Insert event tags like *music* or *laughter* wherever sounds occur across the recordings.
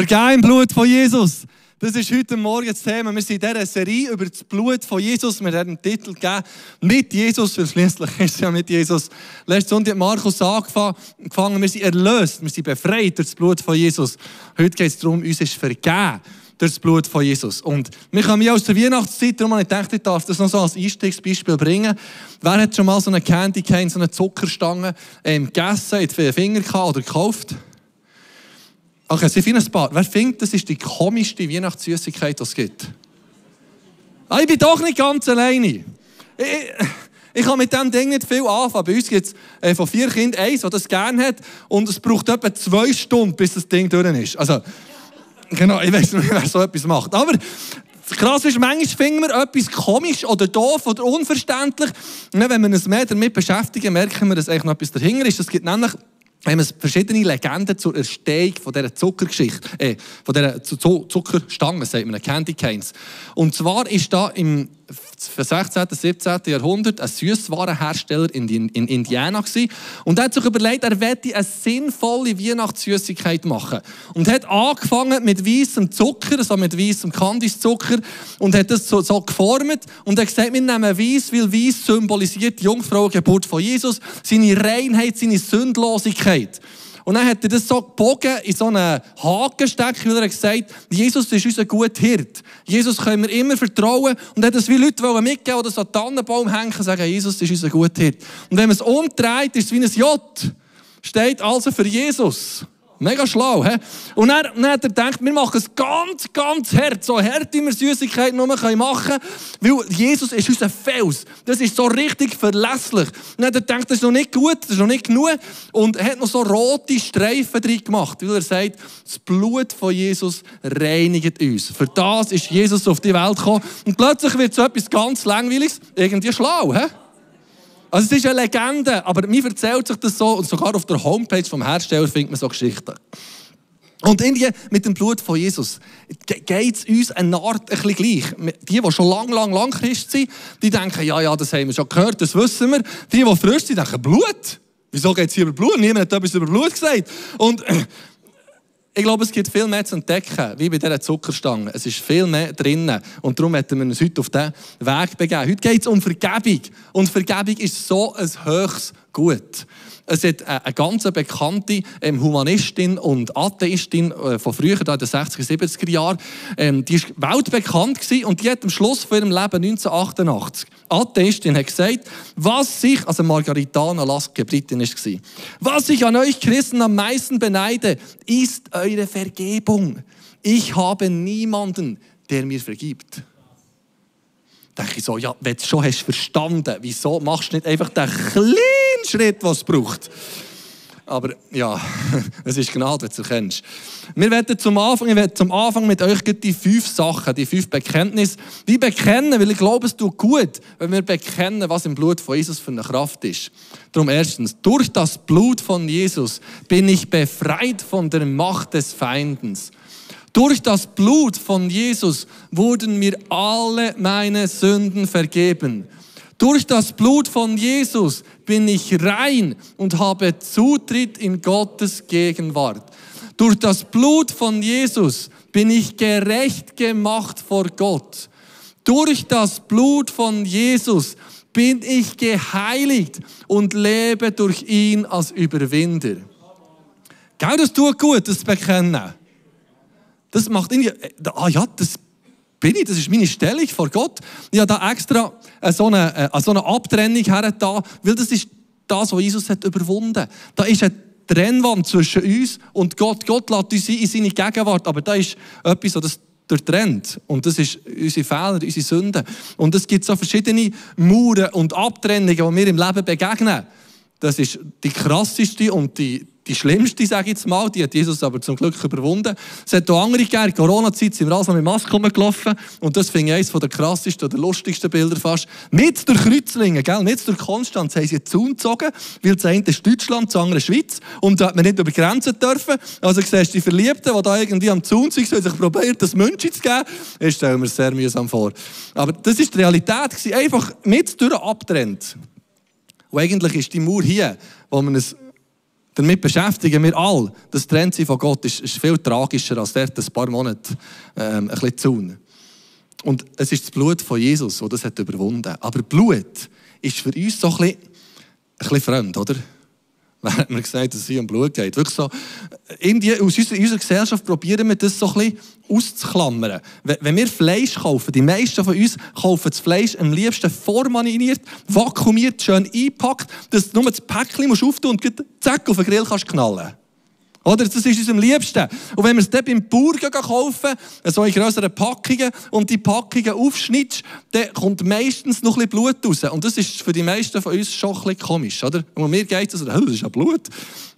Vergehen im Blut von Jesus. Das ist heute Morgen das Thema. Wir sind in dieser Serie über das Blut von Jesus. Wir haben den Titel gegeben, mit Jesus, weil schließlich ist es ja mit Jesus. Letzte Sonntag hat Markus angefangen, wir sind erlöst, wir sind befreit durch das Blut von Jesus. Heute geht es darum, uns ist vergeben durch das Blut von Jesus. Und wir kommen ja aus der Weihnachtszeit, darum habe ich gedacht, ich darf das noch so als Einstiegsbeispiel bringen. Wer hat schon mal so eine Candy Cane, so eine Zuckerstange ähm, gegessen, in den Finger oder gekauft? Okay, sie finden ein paar. Wer findet, das ist die komischste Weihnachtssüßigkeit, die es gibt? Ah, ich bin doch nicht ganz alleine. Ich, ich, kann mit diesem Ding nicht viel anfangen. Bei uns gibt es äh, von vier Kindern eins, das das gerne hat. Und es braucht etwa zwei Stunden, bis das Ding durch ist. Also, genau, ich weiß nicht, wer so etwas macht. Aber krass ist, manchmal finden wir etwas komisch oder doof oder unverständlich. Wenn wir uns mehr damit beschäftigen, merken wir, dass eigentlich noch etwas dahinter ist. Es gibt nämlich haben wir verschiedene Legenden zur Erstehung von dieser Zuckergeschichte, äh, von dieser Zuckerstange, sagt man, Candy Canes. Und zwar ist da im 16., 17. Jahrhundert ein Süßwarenhersteller in, in Indiana gewesen. und er hat sich überlegt, er werde eine sinnvolle Weihnachtssüßigkeit machen und hat angefangen mit weißem Zucker, also mit weißem Kandiszucker und hat das so, so geformt und hat gesagt, wir nehmen weiß, weil weiß symbolisiert die Jungfrauengeburt von Jesus, seine Reinheit, seine Sündlosigkeit. Und dann hat er das so gebogen in so einen Haken gesteckt, weil er gesagt Jesus ist unser guter Hirt. Jesus können wir immer vertrauen. Und hat das wie Leute mitgeben oder so einen Tannenbaum hängen sagen, Jesus ist unser guter. Und wenn man es umdreht, ist es wie ein J. Steht also für Jesus. Mega schlau, hä? Und dann, dann hat er gedacht, wir machen es ganz, ganz hart. So hart, wie wir Süßigkeiten nur machen können. Weil Jesus ist unser Fels. Das ist so richtig verlässlich. Und dann hat er gedacht, das ist noch nicht gut, das ist noch nicht genug. Und er hat noch so rote Streifen drin gemacht. Weil er sagt, das Blut von Jesus reinigt uns. Für das ist Jesus auf die Welt gekommen. Und plötzlich wird so etwas ganz Langweiliges irgendwie schlau, hä? Also es ist eine Legende, aber mir erzählt sich das so und sogar auf der Homepage vom Hersteller findet man so Geschichten. Und irgendwie mit dem Blut von Jesus geht es uns eine Art ein gleich. Die, die schon lang, lang, lang Christ sind, die denken, ja, ja, das haben wir schon gehört, das wissen wir. Die, die frisch sind, denken, Blut? Wieso geht es hier über Blut? Niemand hat etwas über Blut gesagt. Und ich glaube, es gibt viel mehr zu entdecken, wie bei dieser Zuckerstange. Es ist viel mehr drinnen. Und darum möchten wir uns heute auf diesen Weg begeben. Heute geht es um Vergebung. Und Vergebung ist so ein höchstes Gut. Es hat eine ganz bekannte ähm, Humanistin und Atheistin äh, von früher, in den 60er, 70er Jahren, ähm, die war weltbekannt und die hat am Schluss von ihrem Leben 1988, Atheistin, hat gesagt, was sich, also Margaritana Laske, ist gewesen, was ich an euch Christen am meisten beneide, ist eure Vergebung. Ich habe niemanden, der mir vergibt denke ich so, ja, wenn du schon hast verstanden, wieso machst du nicht einfach den kleinen Schritt, den es braucht? Aber ja, *laughs* es ist Gnade, wenn du es erkennst. Wir werden zum Anfang, ich werde zum Anfang mit euch die fünf Sachen, die fünf Bekenntnisse, wie bekennen, weil ich glaube, es tut gut, wenn wir bekennen, was im Blut von Jesus für eine Kraft ist. Darum erstens, durch das Blut von Jesus bin ich befreit von der Macht des Feindens. Durch das Blut von Jesus wurden mir alle meine Sünden vergeben. Durch das Blut von Jesus bin ich rein und habe Zutritt in Gottes Gegenwart. Durch das Blut von Jesus bin ich gerecht gemacht vor Gott. Durch das Blut von Jesus bin ich geheiligt und lebe durch ihn als Überwinder. Gell, das tut gut, das Bekennen. Das macht irgendwie, äh, ah ja, das bin ich, das ist meine Stellung vor Gott. Ich habe da extra so eine, äh, so eine Abtrennung hergetan, weil das ist das, was Jesus hat überwunden. Da ist eine Trennwand zwischen uns und Gott. Gott lässt uns in seine Gegenwart, aber da ist etwas, das durchtrennt. Und das ist unsere Fehler, unsere Sünden. Und es gibt so verschiedene Mauern und Abtrennungen, die wir im Leben begegnen. Das ist die krasseste und die, die schlimmste, sage ich jetzt mal, die hat Jesus aber zum Glück überwunden. Es hat auch andere gegeben. Corona-Zeit sind wir also mit Maske rumgelaufen. Und das finde ich eines der krassesten oder lustigsten Bilder fast. Mit der Kreuzlingen, gell? Mit der Konstanz haben sie einen Zaun gezogen, weil das eine ist Deutschland, das andere Schweiz. Und da hat man nicht über Grenzen dürfen. Also siehst du die Verliebten, die da irgendwie am Zaun sind, sich probiert, das München zu geben. Das stellen wir sehr mühsam vor. Aber das ist die Realität. Einfach mit durch abtrennt. Und eigentlich ist die Mauer hier, wo man es damit beschäftigen wir alle. Das Trennsein von Gott ist, ist viel tragischer als dort ein paar Monate ähm, ein bisschen zu Und es ist das Blut von Jesus, das das hat überwunden. Aber Blut ist für uns so ein bisschen, ein bisschen fremd, oder? *laughs* während wir gesagt dass es hier um Blut geht. Wirklich so, irgendwie aus unserer, unserer Gesellschaft probieren wir das so ein bisschen auszuklammern. Wenn wir Fleisch kaufen, die meisten von uns kaufen das Fleisch am liebsten vormaniniert, vakuumiert, schön eingepackt, dass du nur das Päckchen musst auftun und zack auf den Grill kannst knallen oder? Das ist uns am liebsten. Und wenn wir es dann beim Burger kaufen, so in größeren Packungen, und die Packungen aufschnittst, dann kommt meistens noch ein bisschen Blut raus. Und das ist für die meisten von uns schon ein bisschen komisch, oder? Und mir geht es so, das ist ja Blut.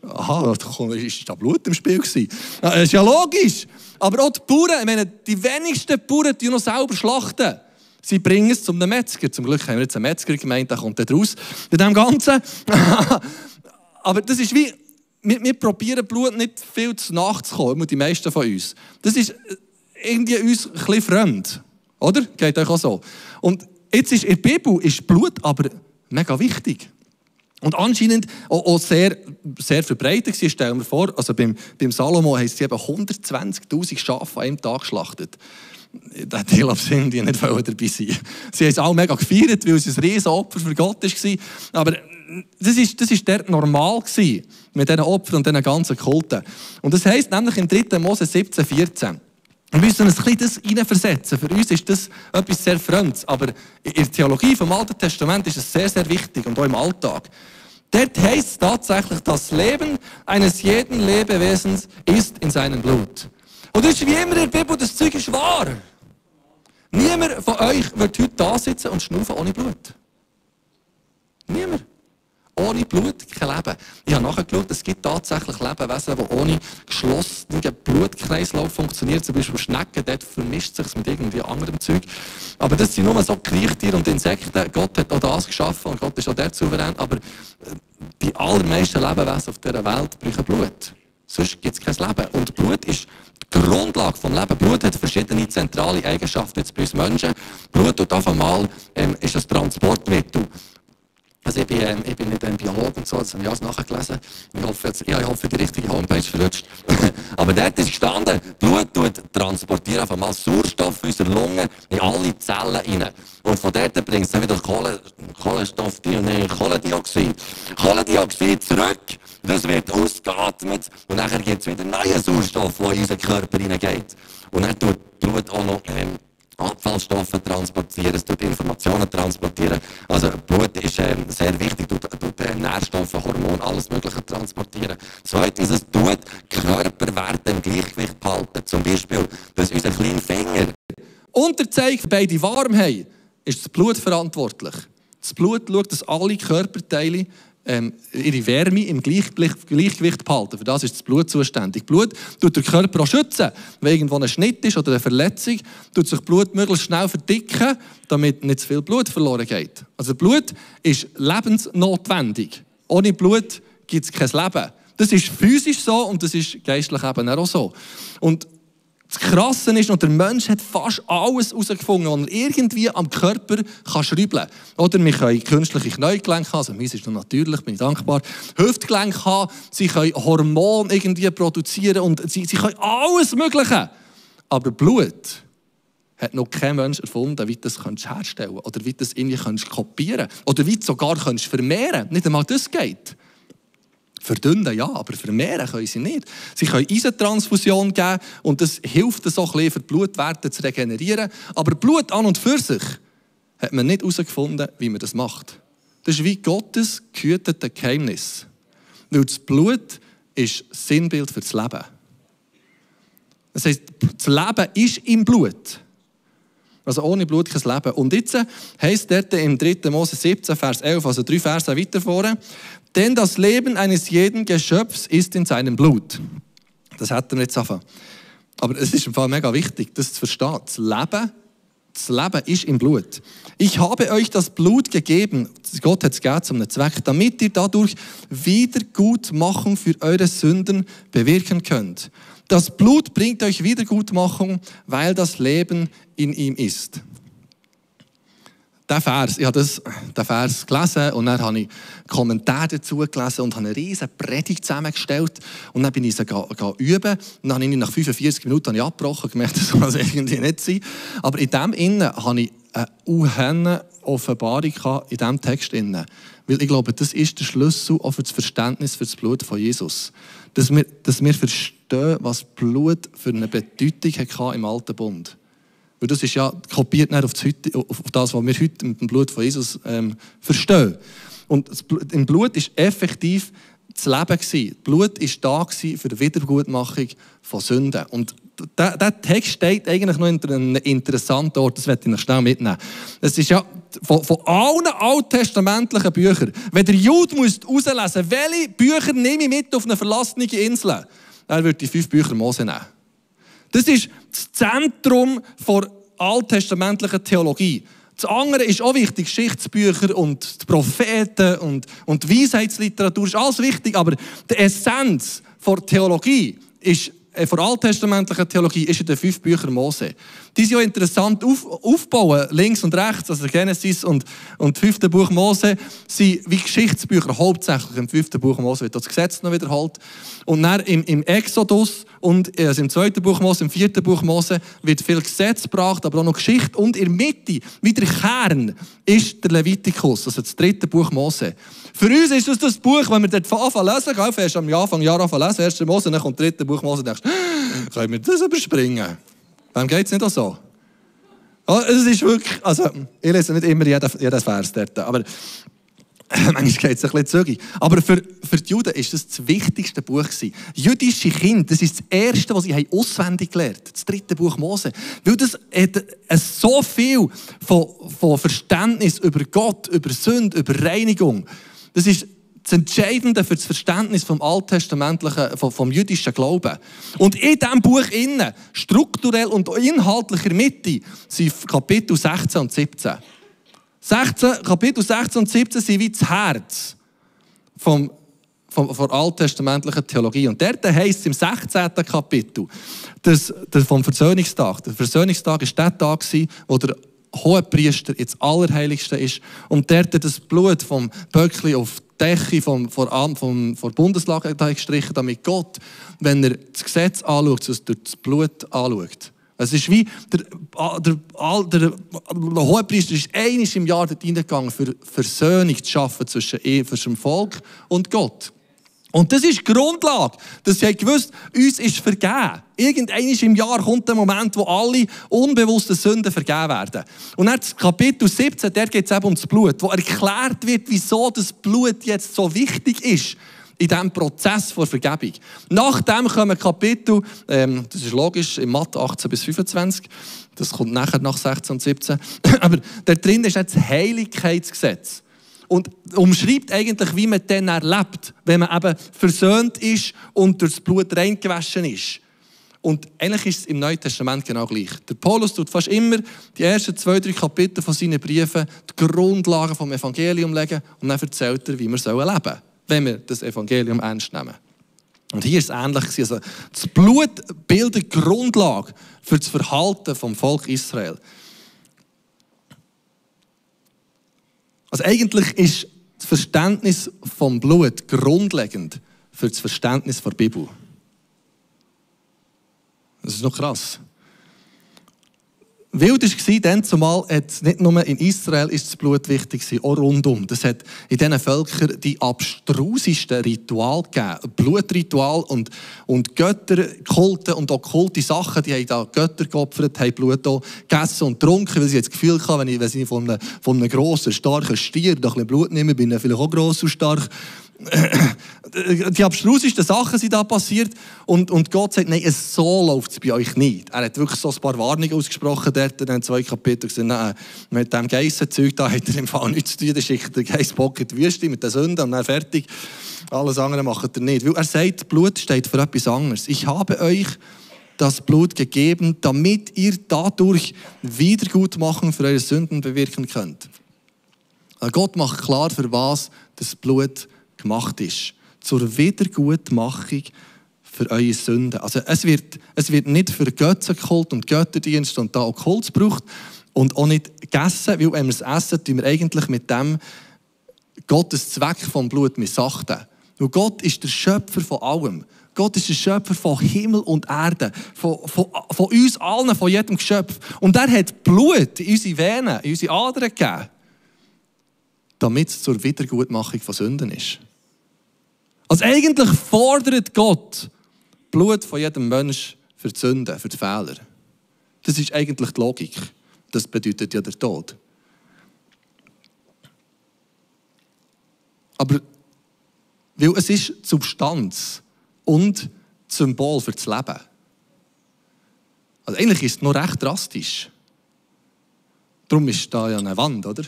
Aha, ist da Blut im Spiel gewesen? Das ist ja logisch. Aber auch die Bauern, ich meine, die wenigsten Bauern die noch selber schlachten. Sie bringen es zum Metzger. Zum Glück haben wir jetzt einen Metzger gemeint, der kommt da raus. In dem Ganzen. *laughs* Aber das ist wie, wir, wir probieren Blut nicht viel zu nachzukommen, die meisten von uns. Das ist äh, irgendwie uns ein bisschen fremd. Oder? Geht euch auch so. Und jetzt ist in der Bibel ist Blut aber mega wichtig. Und anscheinend auch, auch sehr, sehr verbreitet gewesen, stellen wir vor. Also beim, beim Salomo haben sie eben 120.000 Schafe an einem Tag geschlachtet. Der Teil auf Indien nicht dabei sein. Sie haben es auch mega gefeiert, weil es ein riesen Opfer für Gott war. Aber das ist, das ist dort normal gewesen, mit diesen Opfern und diesen ganzen Kulten. Und das heisst nämlich im 3. Mose 17, 14. Wir müssen uns ein bisschen das hineinversetzen. Für uns ist das etwas sehr Fremdes. Aber in der Theologie vom Alten Testament ist es sehr, sehr wichtig und auch im Alltag. Dort heisst es tatsächlich, das Leben eines jeden Lebewesens ist in seinem Blut. Und das ist wie immer in der Bibel, das Zeug ist wahr. Niemand von euch wird heute da sitzen und schnaufen ohne Blut. Niemand. Ohne Blut kein Leben. Ich habe nachgeschaut, es gibt tatsächlich Lebewesen, die ohne geschlossenen Blutkreislauf funktionieren. Zum Beispiel Schnecken, dort vermischt sich mit irgendwie anderem Zeug. Aber das sind nur so Kriechtiere und Insekten. Gott hat auch das geschaffen und Gott ist auch der souverän. Aber äh, die allermeisten Lebewesen auf dieser Welt brauchen Blut. Sonst gibt es kein Leben. Und Blut ist die Grundlage des Lebens. Blut hat verschiedene zentrale Eigenschaften jetzt bei uns Menschen. Blut und auf einmal ähm, ist ein Transportmittel. Also ich bin, ähm, ich bin nicht ein Biologe und so, das habe ich alles nachgelesen. Ich hoffe, jetzt, ja, ich hoffe, die richtige Homepage verrutscht. *laughs* Aber dort ist gestanden, Blut tut transportieren einfach mal Sauerstoff in unsere Lungen in alle Zellen rein. Und von dort bringt es dann wieder Kohle, Kohlenstoff, nee, Kohlendioxid. Kohlendioxid zurück, das wird ausgeatmet und nachher gibt es wieder neuen Sauerstoff, der in unseren Körper hineingeht. Und dann tut Blut auch noch ähm, Abfallstoffe transportieren, es tut Informationen transportieren. Also Blut ist äh, sehr wichtig, tut, tut äh, Nährstoffe, Hormone, alles Mögliche transportieren. Zweitens, es tut Körperwerte im Gleichgewicht behalten. Zum Beispiel, dass unser kleiner Finger unter Zeichen beide warm haben, ist das Blut verantwortlich. Das Blut schaut, dass alle Körperteile ähm, ihre Wärme im Gleichgewicht behalten. Für das ist das Blut zuständig. Blut tut den Körper auch schützen. Wenn irgendwo ein Schnitt ist oder eine Verletzung, tut sich Blut möglichst schnell verdicken, damit nicht zu viel Blut verloren geht. Also Blut ist lebensnotwendig. Ohne Blut gibt es kein Leben. Das ist physisch so und das ist geistlich eben auch so. Und das Krasse ist, und der Mensch hat fast alles herausgefunden, was er irgendwie am Körper kann schrauben kann. Oder wir können künstliche Kniegelenke haben, also meins ist noch natürlich, bin ich dankbar, Hüftgelenke haben, sie können Hormone irgendwie produzieren und sie, sie können alles Mögliche. Aber Blut hat noch kein Mensch erfunden, wie das herstellen kannst oder wie das irgendwie kopieren kannst oder wie du sogar vermehren kannst. Nicht einmal das geht. Verdünnen ja, aber vermehren können sie nicht. Sie können Eisentransfusion geben und das hilft so ein bisschen, für die Blutwerte zu regenerieren. Aber Blut an und für sich hat man nicht herausgefunden, wie man das macht. Das ist wie Gottes gehütete Geheimnis. Weil das Blut ist Sinnbild für das Leben. Das heisst, das Leben ist im Blut. Also ohne Blut kein Leben. Und jetzt heisst dort im 3. Mose 17, Vers 11, also drei Verse weiter vorne, denn das Leben eines jeden Geschöpfs ist in seinem Blut. Das hätten wir jetzt anfangen. Aber es ist im Fall mega wichtig, das zu verstehen. Das Leben, das Leben ist im Blut. Ich habe euch das Blut gegeben, Gott hat es gegeben zum Zweck, damit ihr dadurch Wiedergutmachung für eure Sünden bewirken könnt. Das Blut bringt euch Wiedergutmachung, weil das Leben in ihm ist. Der Vers, ich habe das, den Vers gelesen und dann habe ich Kommentare dazu gelesen und habe eine riesige Predigt zusammengestellt. Und dann bin ich sie ga üben. Und dann habe ich nach 45 Minuten habe ich abgebrochen und gemerkt, *laughs* das soll es irgendwie nicht sein. Aber in dem Innen habe ich eine unhenne Offenbarung in diesem Text. Innen. Weil ich glaube, das ist der Schlüssel auch für das Verständnis für das Blut von Jesus. Dass wir, dass wir verstehen, was Blut für eine Bedeutung hatte im Alten Bund. Weil das ist ja kopiert auf das, auf das, was wir heute mit dem Blut von Jesus ähm, verstehen. Und im Blut ist effektiv das Leben gewesen. Blut ist da für die Wiedergutmachung von Sünden. Und der Text steht eigentlich noch in einem interessanten Ort, das werde ich noch schnell mitnehmen. Es ist ja von, von allen alttestamentlichen Büchern, wenn der Jude muss herauslesen welche Bücher nehme ich mit auf eine verlassene Insel, er würde die fünf Bücher Mose nehmen. Das ist das Zentrum der alttestamentlichen Theologie. Das andere ist auch wichtig, Geschichtsbücher und die Propheten und, und die Weisheitsliteratur ist alles wichtig, aber die Essenz der Theologie ist äh, von alttestamentlicher Theologie ist in den fünf Büchern Mose. Die sind ja interessant auf, aufbauen, links und rechts, also Genesis und, und das fünfte Buch Mose, sind wie Geschichtsbücher hauptsächlich. Im fünften Buch Mose wird das Gesetz noch wiederholt. Und dann im, im Exodus und also im zweiten Buch Mose, im vierten Buch Mose wird viel Gesetz gebracht, aber auch noch Geschichte. Und in der Mitte, wie der Kern, ist der Levitikus, also das dritte Buch Mose. Für uns ist das das Buch, wenn wir dort anfangen lesen, gell, erst am Anfang Jahr anfangen lesen, erste Mose, dann kommt das dritte Buch Mose, denkst *gasps* können wir das überspringen? Wem geht es nicht auch so? Oh, es ist wirklich, also ich lese nicht immer jeden, jeden Vers dort, aber *clears throat* manchmal geht es ein bisschen zügig. Aber für, für die Juden war das das wichtigste Buch. Jüdische Kinder, das ist das erste, was sie auswendig gelernt. Das dritte Buch Mose. Weil das hat so viel von, von Verständnis über Gott, über Sünde, über Reinigung. Das ist das Entscheidende für das Verständnis vom alttestamentlichen, vom, vom jüdischen Glauben. Und in diesem Buch innen, strukturell und inhaltlicher Mitte, sind Kapitel 16 und 17. 16, Kapitel 16 und 17 sind wie das Herz vom, vom, von alttestamentlichen Theologie. Und dort heißt es im 16. Kapitel, dass, dass vom Versöhnungstag, der Versöhnungstag war der Tag, wo der Hohepriester ins Allerheiligste ist und dort das Blut vom Böckli auf die Decke vom, vom, vom, vom Bundeslage gestrichen, damit Gott, wenn er das Gesetz anschaut, es durch das Blut anschaut. Es ist wie, der, der, der, der Hohepriester ist einmal im Jahr dort reingegangen, für Versöhnung zu schaffen zwischen, zwischen dem Volk und Gott. Und das ist die Grundlage, dass sie gewusst uns ist vergeben. Irgendwann im Jahr kommt der Moment, wo alle unbewussten Sünden vergeben werden. Und dann Kapitel 17, der geht es eben um das Blut, wo erklärt wird, wieso das Blut jetzt so wichtig ist in diesem Prozess der Vergebung. Nachdem kommen Kapitel, ähm, das ist logisch, im Mathe 18 bis 25, das kommt nachher nach 16 und 17, *clears throat* aber da drin ist jetzt das Heiligkeitsgesetz und umschreibt eigentlich, wie man dann erlebt, wenn man eben versöhnt ist und durch das Blut reingewaschen ist. Und eigentlich ist es im Neuen Testament genau gleich. Der Paulus tut fast immer die ersten zwei, drei Kapitel von seinen Briefen die Grundlagen vom Evangelium legen und dann erzählt er, wie wir leben sollen, wenn wir das Evangelium ernst nehmen. Und hier ist es ähnlich. Also das Blut bildet Grundlage für das Verhalten vom Volk Israel. Also eigentlich ist das Verständnis vom Blut grundlegend für das Verständnis der Bibel. Das ist noch krass. Wild war dann zumal, nicht nur in Israel ist das Blut wichtig auch rundum. Das hat in diesen Völkern die abstrusesten Rituale gegeben. Blutritual und, und Götterkulte und okkulte Sachen. Die haben da Götter geopfert, haben Blut auch gegessen und getrunken, weil sie jetzt das Gefühl hatten, wenn ich, wenn ich von einem, von einem grossen, starken Stier ein bisschen Blut nehme, bin ich vielleicht auch gross und stark *coughs* die abstrusesten Sachen sind da passiert und, und Gott sagt, nein, so läuft es bei euch nicht. Er hat wirklich so ein paar Warnungen ausgesprochen dort in den zwei Kapiteln gesagt, nein, mit dem Geissenzeug da hat er im Fall nichts zu tun, der schickt der Geist Bock in die Wüste mit der Sünde und dann fertig. Alles andere macht er nicht. Weil er sagt, Blut steht für etwas anderes. Ich habe euch das Blut gegeben, damit ihr dadurch Wiedergutmachung für eure Sünden bewirken könnt. Gott macht klar, für was das Blut gemacht ist. Zur Wiedergutmachung für eure Sünden. Also es wird, es wird nicht für Götzenkult und Götterdienst und da Okkult gebraucht. Und auch nicht gegessen, weil wenn wir es essen, tun wir eigentlich mit dem Gottes Zweck vom Blut missachten. Weil Gott ist der Schöpfer von allem. Gott ist der Schöpfer von Himmel und Erde, von, von, von uns allen, von jedem Geschöpf. Und er hat Blut in unsere Venen, in unsere Adern gegeben, damit es zur Wiedergutmachung von Sünden ist. Also eigentlich fordert Gott Blut von jedem Menschen für die Sünden, für die Fehler. Das ist eigentlich die Logik. Das bedeutet ja der Tod. Aber weil es ist Substanz und Symbol für das Leben. Also eigentlich ist es noch recht drastisch. Darum ist da ja eine Wand, oder?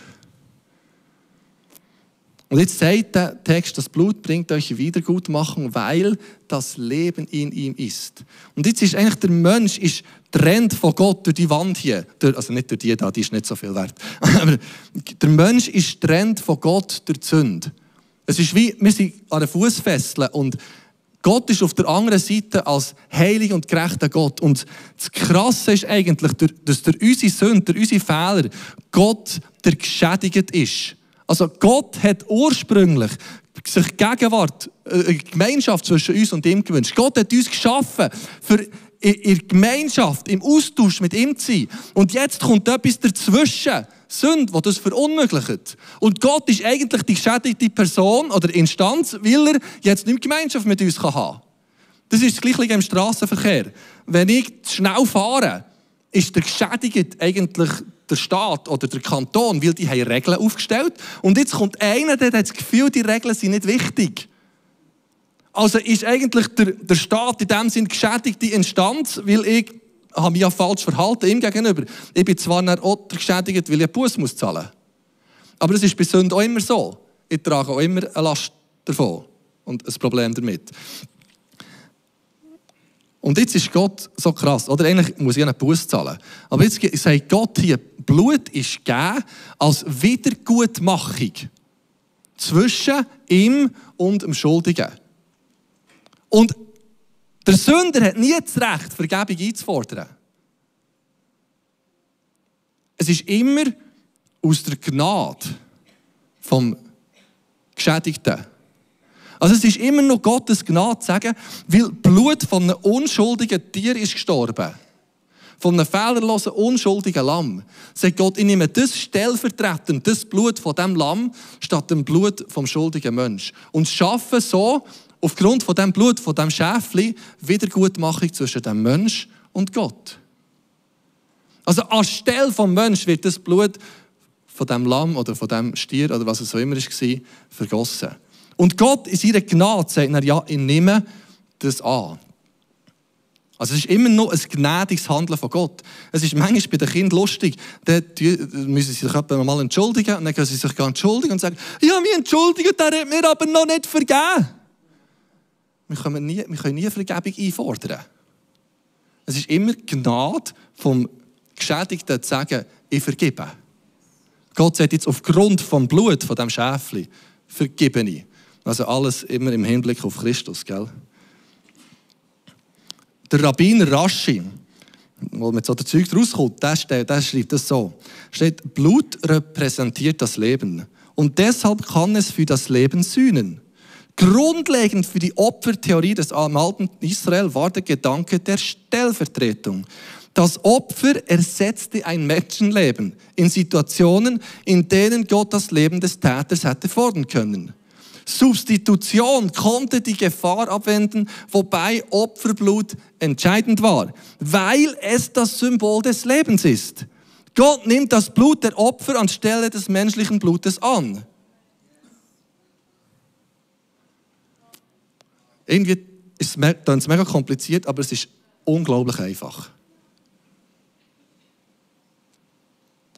Und jetzt sagt der Text, das Blut bringt euch Wiedergutmachung, weil das Leben in ihm ist. Und jetzt ist eigentlich der Mensch ist trennt von Gott durch die Wand hier. Also nicht durch die da, die ist nicht so viel wert. *laughs* Aber der Mensch ist trennt von Gott durch die Sünde. Es ist wie, wir sind an den Fußfesseln und Gott ist auf der anderen Seite als heilig und gerechter Gott. Und das Krasse ist eigentlich, dass durch unsere Sünde, durch unsere Fehler, Gott der geschädigt ist. Also Gott hat ursprünglich sich Gegenwart, äh, eine Gemeinschaft zwischen uns und ihm gewünscht. Gott hat uns geschaffen, für in der Gemeinschaft, im Austausch mit ihm zu sein. Und jetzt kommt etwas dazwischen. Sünde, die das verunmöglicht. Und Gott ist eigentlich die geschädigte Person oder Instanz, weil er jetzt nicht Gemeinschaft mit uns haben kann. Das ist das Gleiche im Straßenverkehr. Wenn ich schnell fahre, ist der Geschädigte eigentlich der Staat oder der Kanton, weil die haben Regeln aufgestellt. Und jetzt kommt einer, der hat das Gefühl, die Regeln sind nicht wichtig. Also ist eigentlich der, der Staat in dem Sinne geschädigte Instanz, weil ich habe mich ja falsch verhalten ihm gegenüber. Ich bin zwar auch geschädigt, weil ich einen Bus muss zahlen Aber das ist bei Sünden auch immer so. Ich trage auch immer eine Last davon und ein Problem damit. Und jetzt ist Gott so krass, oder? Eigentlich muss ich einen Bus zahlen. Aber jetzt sagt Gott hier, Blut ist gegeben als Wiedergutmachung zwischen ihm und dem Schuldigen. Und der Sünder hat nie das Recht, Vergebung einzufordern. Es ist immer aus der Gnade vom Geschädigten. Also es ist immer noch Gottes Gnade zu sagen, weil Blut von einem unschuldigen Tier ist gestorben. Von einem fehlerlosen, unschuldigen Lamm. Sagt Gott, ich nehme das stellvertretend, das Blut von dem Lamm, statt dem Blut vom schuldigen Mensch. Und schaffe so, aufgrund von dem Blut, von dem Schäfli, Wiedergutmachung zwischen dem Mensch und Gott. Also anstelle vom Mensch wird das Blut von dem Lamm oder von dem Stier oder was es auch immer war, vergossen. Und Gott in seiner Gnade sagt er, ja, ich nehme das an. Also es ist immer noch ein gnädiges Handeln von Gott. Es ist manchmal bei den Kindern lustig, dann müssen sie sich mal entschuldigen und dann können sie sich entschuldigen und sagen, ja, mich entschuldigen, der hat mir aber noch nicht vergeben. Wir können nie, wir können nie Vergebung einfordern. Es ist immer Gnade vom Geschädigten zu sagen, ich vergebe. Gott sagt jetzt aufgrund vom Blut von dem Schäfli, vergebe ich. Also alles immer im Hinblick auf Christus, gell? Der Rabbiner Rashi, wo mit so der Zeug rauskommt, der, der schreibt das so. Steht, Blut repräsentiert das Leben. Und deshalb kann es für das Leben sühnen. Grundlegend für die Opfertheorie des alten Israel war der Gedanke der Stellvertretung. Das Opfer ersetzte ein Menschenleben in Situationen, in denen Gott das Leben des Täters hätte fordern können. Substitution konnte die Gefahr abwenden, wobei Opferblut entscheidend war, weil es das Symbol des Lebens ist. Gott nimmt das Blut der Opfer anstelle des menschlichen Blutes an. Irgendwie ist es mega kompliziert, aber es ist unglaublich einfach.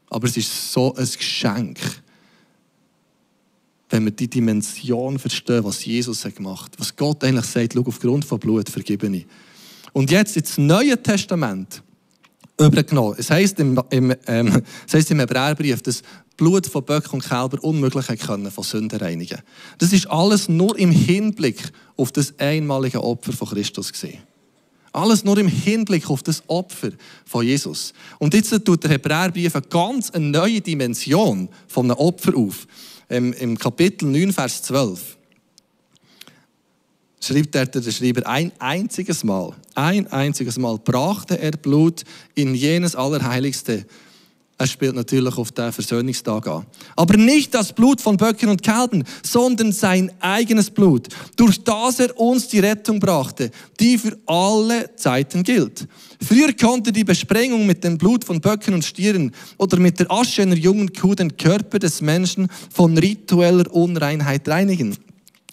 Aber es ist so ein Geschenk, wenn wir die Dimension verstehen, was Jesus gemacht hat. Was Gott eigentlich sagt, schau, aufgrund von Blut vergebe ich. Und jetzt ins Neue Testament übergenommen. Es heisst im, im, ähm, es heisst im Hebräerbrief, dass Blut von Böcken und Kälber unmöglich können von Sünden reinigen. Das ist alles nur im Hinblick auf das einmalige Opfer von Christus gesehen. Alles nur im Hinblick auf das Opfer von Jesus. Und jetzt tut der Hebräerbrief eine ganz neue Dimension von einem Opfer auf. Ähm, Im Kapitel 9, Vers 12 schreibt der, der Schreiber, ein einziges Mal, ein einziges Mal brachte er Blut in jenes Allerheiligste er spielt natürlich auf den Versöhnungstag an. Aber nicht das Blut von Böcken und Kälbern, sondern sein eigenes Blut, durch das er uns die Rettung brachte, die für alle Zeiten gilt. Früher konnte die Besprengung mit dem Blut von Böcken und Stieren oder mit der Asche einer jungen Kuh den Körper des Menschen von ritueller Unreinheit reinigen.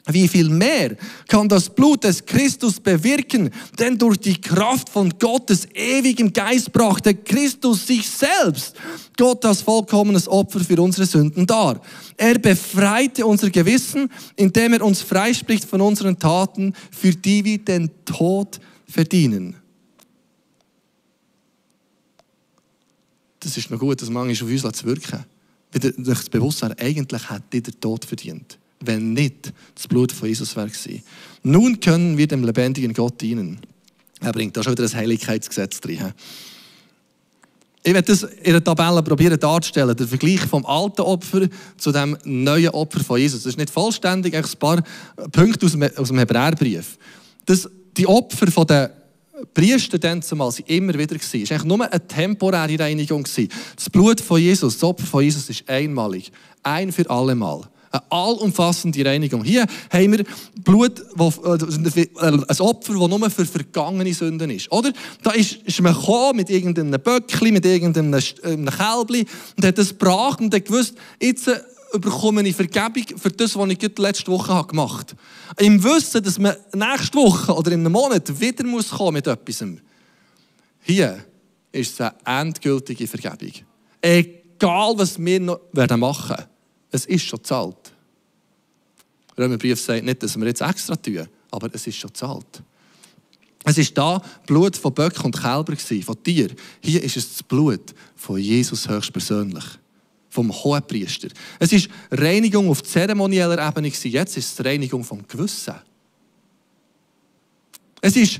Wie viel mehr kann das Blut des Christus bewirken? Denn durch die Kraft von Gottes ewigem Geist brachte Christus sich selbst, Gott als vollkommenes Opfer für unsere Sünden dar. Er befreite unser Gewissen, indem er uns freispricht von unseren Taten, für die wir den Tod verdienen. Das ist noch gut, das manchmal auf uns wirken. Wieder das Bewusstsein, eigentlich hat der Tod verdient wenn nicht das Blut von Jesus wäre gewesen. Nun können wir dem lebendigen Gott dienen. Er bringt da schon wieder das Heiligkeitsgesetz drin. Ich werde das in der Tabelle probieren darzustellen, der Vergleich vom alten Opfer zu dem neuen Opfer von Jesus. Das ist nicht vollständig, ein paar Punkte aus dem, Hebräerbrief. Das, die Opfer von den Priester dann zumal sind immer wieder gewesen. Es war nur eine temporäre Reinigung. Das Blut von Jesus, das Opfer von Jesus ist einmalig. Ein für alle Mal. Eine allumfassende Reinigung. Hier haben wir Blut, äh, äh, ein Opfer, das nur für vergangene Sünden ist. Oder? Da ist, man gekommen mit irgendeinem Böckli, mit irgendeinem äh, Kälbli und hat das gebracht und hat gewusst, jetzt bekomme ich Vergebung für das, was ich letzte Woche gemacht habe. Im Wissen, dass man nächste Woche oder in einem Monat wieder muss kommen mit etwas. Hier ist es eine endgültige Vergebung. Egal, was wir noch machen werden. Es ist schon zahlt. Römerbrief sagt nicht, dass wir jetzt extra tun, aber es ist schon zahlt. Es ist da Blut von Böcken und Kälber von Tier. Hier ist es das Blut von Jesus höchstpersönlich, vom Hohenpriester. Es ist Reinigung auf zeremonieller Ebene Jetzt ist es Reinigung vom Gewissen. Es ist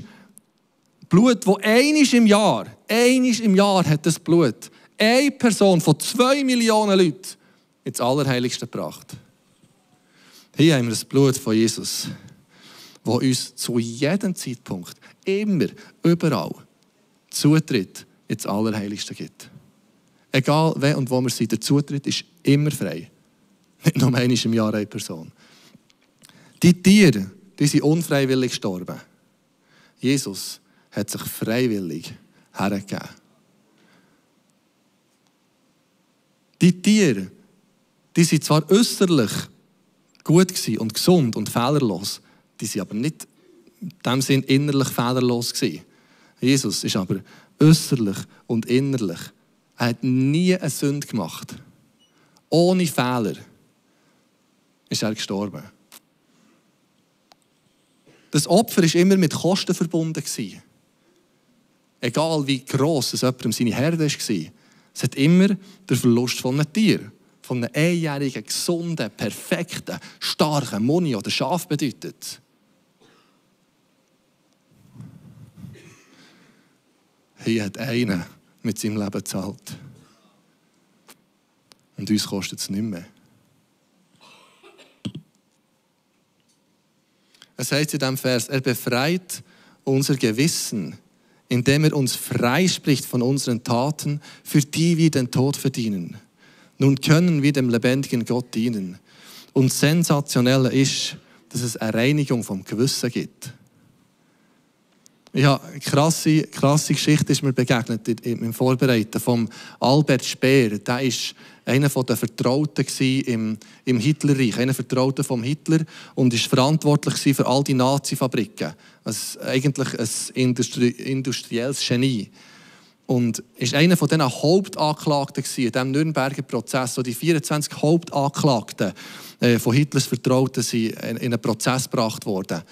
Blut, wo einisch im Jahr, einisch im Jahr hat das Blut eine Person von zwei Millionen Leuten ins Allerheiligste gebracht. Hier haben wir das Blut von Jesus, wo uns zu jedem Zeitpunkt, immer, überall, Zutritt ins Allerheiligste gibt. Egal wer und wo wir sind, der Zutritt ist immer frei. Nicht nur einmal im Jahr eine Person. Die Tiere, die sind unfreiwillig gestorben. Jesus hat sich freiwillig hergegeben. Die Tiere, die sind zwar äußerlich gut und gesund und fehlerlos, die sind aber nicht in dem Sinn innerlich fehlerlos gewesen. Jesus ist aber äußerlich und innerlich. Er hat nie eine Sünde gemacht. Ohne Fehler ist er gestorben. Das Opfer ist immer mit Kosten verbunden Egal wie gross es jemandem seine Herde war, es hat immer den Verlust von einem Tier von einem einjährigen, gesunden, perfekten, starken Moni oder Schaf bedeutet. Hier hat einer mit seinem Leben gezahlt. Und uns kostet es nicht mehr. Es heißt in diesem Vers, er befreit unser Gewissen, indem er uns freispricht von unseren Taten, für die wir den Tod verdienen. Nun können wir dem lebendigen Gott dienen. Und sensationell ist, dass es eine Reinigung vom Gewissen gibt. Ja, eine krasse, krasse Geschichte ist mir begegnet im Vorbereiten vom Albert Speer. Der war einer der Vertrauten im, im Hitlerreich, einer Vertrauten vom Hitler und ist verantwortlich für all die Nazi-Fabriken. Also eigentlich ein Industrie, industrielles Genie und ist einer von diesen Hauptanklagten in diesem Nürnberger Prozess. So die 24 Hauptanklagten äh, von Hitlers Vertrauten sind in einen Prozess gebracht worden.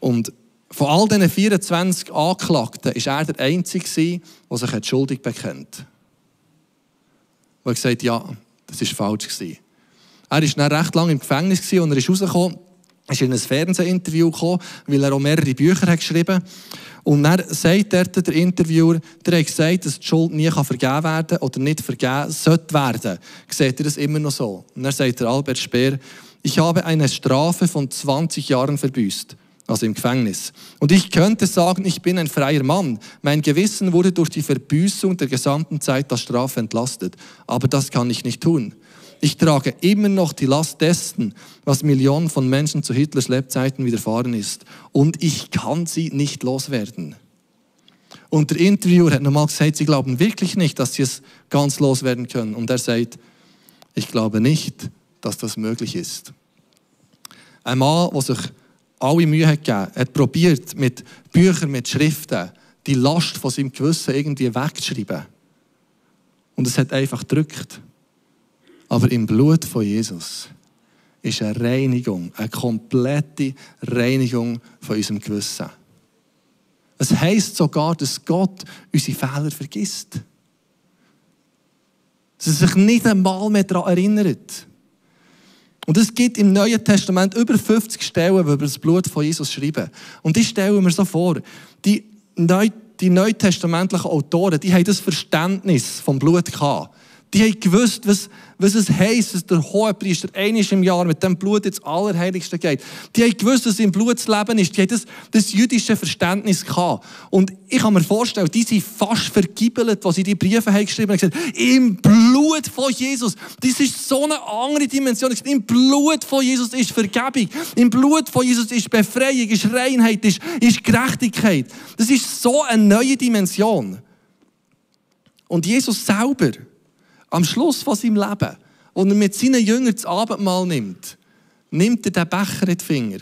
Und von all diesen 24 Anklagten ist er der Einzige, der sich schuldig bekennt. Und er gesagt ja, das war falsch. Er war dann recht lange im Gefängnis und er ist rausgekommen ist in ein Fernsehinterview gekommen, weil er auch mehrere Bücher hat geschrieben Und dann sagt dort der Interviewer, der hat gesagt, dass die Schuld nie vergeben werden kann oder nicht vergeben sollte werden. Seht ihr das immer noch so? Und dann sagt der Albert Speer, ich habe eine Strafe von 20 Jahren verbüßt also im Gefängnis. Und ich könnte sagen, ich bin ein freier Mann. Mein Gewissen wurde durch die Verbüßung der gesamten Zeit der Strafe entlastet. Aber das kann ich nicht tun. Ich trage immer noch die Last dessen, was Millionen von Menschen zu Hitlers Lebzeiten widerfahren ist. Und ich kann sie nicht loswerden. Und der Interviewer hat nochmal gesagt, sie glauben wirklich nicht, dass sie es ganz loswerden können. Und er sagt, ich glaube nicht, dass das möglich ist. Ein Mann, der sich alle Mühe hat gegeben, hat probiert, mit Büchern, mit Schriften, die Last von seinem Gewissen irgendwie wegzuschreiben. Und es hat einfach gedrückt. Aber im Blut von Jesus ist eine Reinigung, eine komplette Reinigung von unserem Gewissen. Es heisst sogar, dass Gott unsere Fehler vergisst. Dass er sich nicht einmal mehr daran erinnert. Und es gibt im Neuen Testament über 50 Stellen, wir über das Blut von Jesus schreiben. Und die stellen wir so vor. Die, Neu die neutestamentlichen Autoren, die haben das Verständnis vom Blut gehabt. Die haben gewusst, was, was es heisst, dass der Hohepriester einiges im Jahr mit dem Blut ins Allerheiligste geht. Die haben gewusst, dass im Blut das Leben ist. Die haben das, das jüdische Verständnis gehabt. Und ich kann mir vorstellen, die sind fast vergibelt, was sie die Briefe haben geschrieben haben. gesagt, im Blut von Jesus. Das ist so eine andere Dimension. Im Blut von Jesus ist Vergebung. Im Blut von Jesus ist Befreiung, ist Reinheit, ist, ist Gerechtigkeit. Das ist so eine neue Dimension. Und Jesus selber, am Schluss von seinem Leben, und er mit seinen Jüngern das Abendmahl nimmt, nimmt er den Becher in die Finger.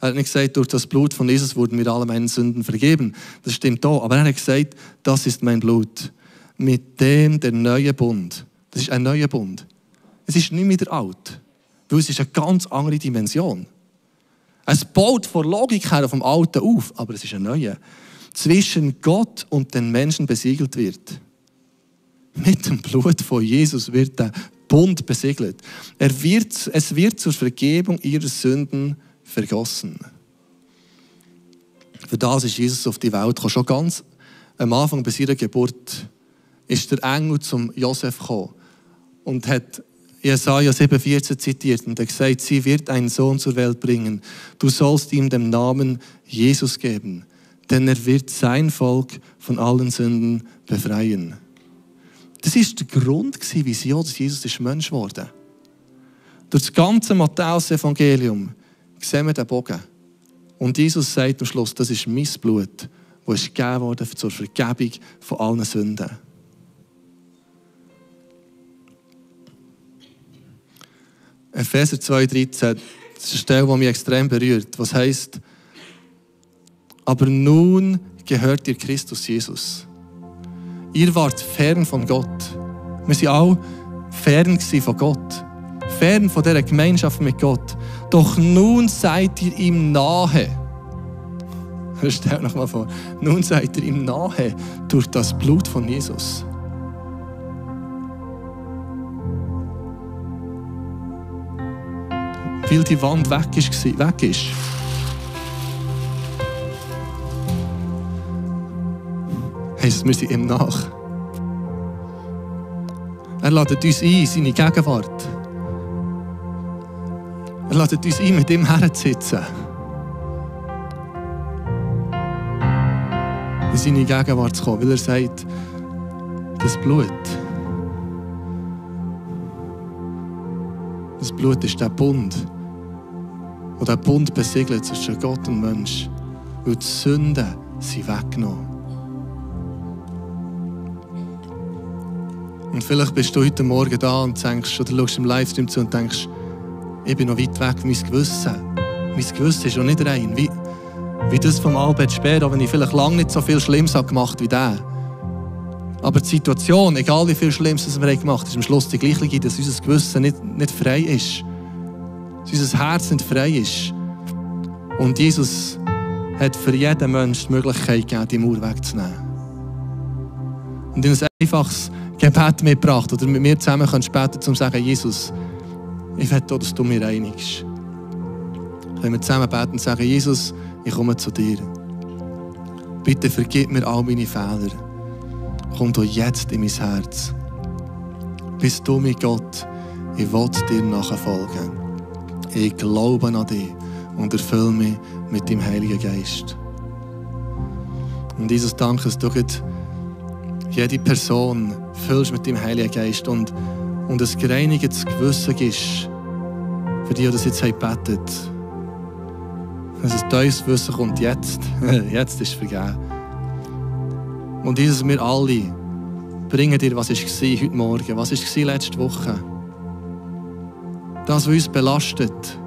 Er hat nicht gesagt, durch das Blut von Jesus wurden mir alle meine Sünden vergeben. Das stimmt auch. Aber er hat gesagt, das ist mein Blut. Mit dem der neue Bund. Das ist ein neuer Bund. Es ist nicht mehr der alt. Weil es ist eine ganz andere Dimension. Es baut von Logik her vom Alten auf, aber es ist ein neuer. Zwischen Gott und den Menschen besiegelt wird. Mit dem Blut von Jesus wird der Bund besiegelt. Er wird, es wird zur Vergebung ihrer Sünden vergossen. Für das ist Jesus auf die Welt gekommen. Schon ganz am Anfang bei ihrer Geburt ist der Engel zum Josef gekommen und hat Jesaja 7,14 zitiert und er gesagt, sie wird einen Sohn zur Welt bringen. Du sollst ihm den Namen Jesus geben, denn er wird sein Volk von allen Sünden befreien. Das war der Grund, wieso Jesus Mensch wurde. Durch das ganze Matthäus-Evangelium sehen wir den Bogen. Und Jesus sagt am Schluss, das ist mein Blut, das ist gegeben worden zur Vergebung von allen Sünden. Epheser 2,13, das ist eine Stelle, die mich extrem berührt. Was heißt, aber nun gehört ihr Christus Jesus. Ihr wart fern von Gott. Wir waren alle fern von Gott. Fern von dieser Gemeinschaft mit Gott. Doch nun seid ihr ihm nahe. *laughs* Stellt euch mal vor. Nun seid ihr ihm nahe durch das Blut von Jesus. Weil die Wand weg ist. Weg ist. Heisst, wir sind ihm nach. Er lädt uns ein, seine Gegenwart. Er lädt uns ein, mit ihm herzusitzen. In seine Gegenwart zu kommen, weil er sagt, das Blut, das Blut ist der Bund, und der Bund besiegelt zwischen Gott und Mensch, weil die Sünden sind weggenommen. Und vielleicht bist du heute Morgen da und denkst, oder schaust im Livestream zu und denkst, ich bin noch weit weg, mein Gewissen. Mein Gewissen ist noch nicht rein. Wie, wie das vom Albert Speer, auch wenn ich vielleicht lange nicht so viel Schlimmes habe gemacht wie der. Aber die Situation, egal wie viel Schlimmes wir gemacht haben, ist am Schluss die gleiche, dass unser Gewissen nicht, nicht frei ist. Dass unser Herz nicht frei ist. Und Jesus hat für jeden Menschen die Möglichkeit gegeben, die Mauer wegzunehmen. Und in ein einfaches Gebet mitgebracht oder mit mir zusammen kannst beten, um zu sagen, Jesus, ich will, dass du mir reinigst. können wir zusammen beten und sagen, Jesus, ich komme zu dir. Bitte vergib mir all meine Fehler. Komm du jetzt in mein Herz. Bist du mein Gott, ich will dir nachfolgen. Ich glaube an dich und erfülle mich mit dem Heiligen Geist. Und Jesus, danke, dass du jede Person füllst mit dem Heiligen Geist und, und ein gereinigtes Gewissen ist für die, die das jetzt haben betet. Dass ein teures Wissen kommt jetzt. *laughs* jetzt ist es vergeben. Und Jesus, wir alle bringen dir, was war heute Morgen, was war letzte Woche. Das, was uns belastet,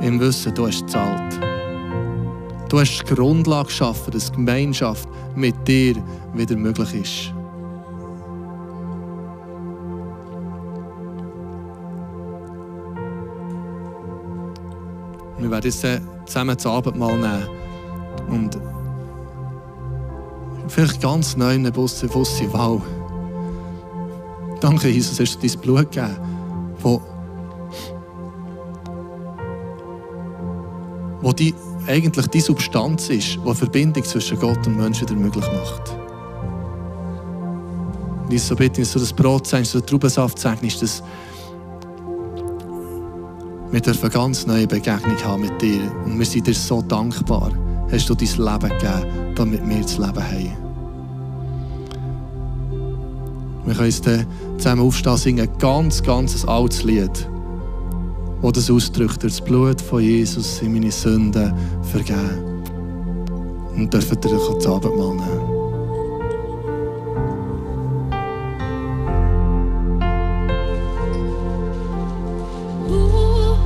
im Wissen, du hast gezahlt. Du hast die Grundlage geschaffen, dass Gemeinschaft mit dir wieder möglich ist. Wir werden jetzt zusammen das Abendmahl nehmen und vielleicht ganz neu in den Bus wissen, wow, danke Jesus, hast du dein Blut gegeben, wo, wo die eigentlich die Substanz ist, die Verbindung zwischen Gott und Menschen wieder möglich macht. Und ich so bitte, dass du das Brot segnest, so den Traubensaft segnest, dass wir eine ganz neue Begegnung haben mit dir. Und wir sind dir so dankbar, hast du dein Leben gegeben, damit wir das Leben haben. Wir können dann zusammen aufstehen, singen, ein ganz, ganz altes Lied wo das ausdrückt, das Blut von Jesus sind meine Sünden vergeben. Und dürfen ihr euch das Abendmahl nehmen.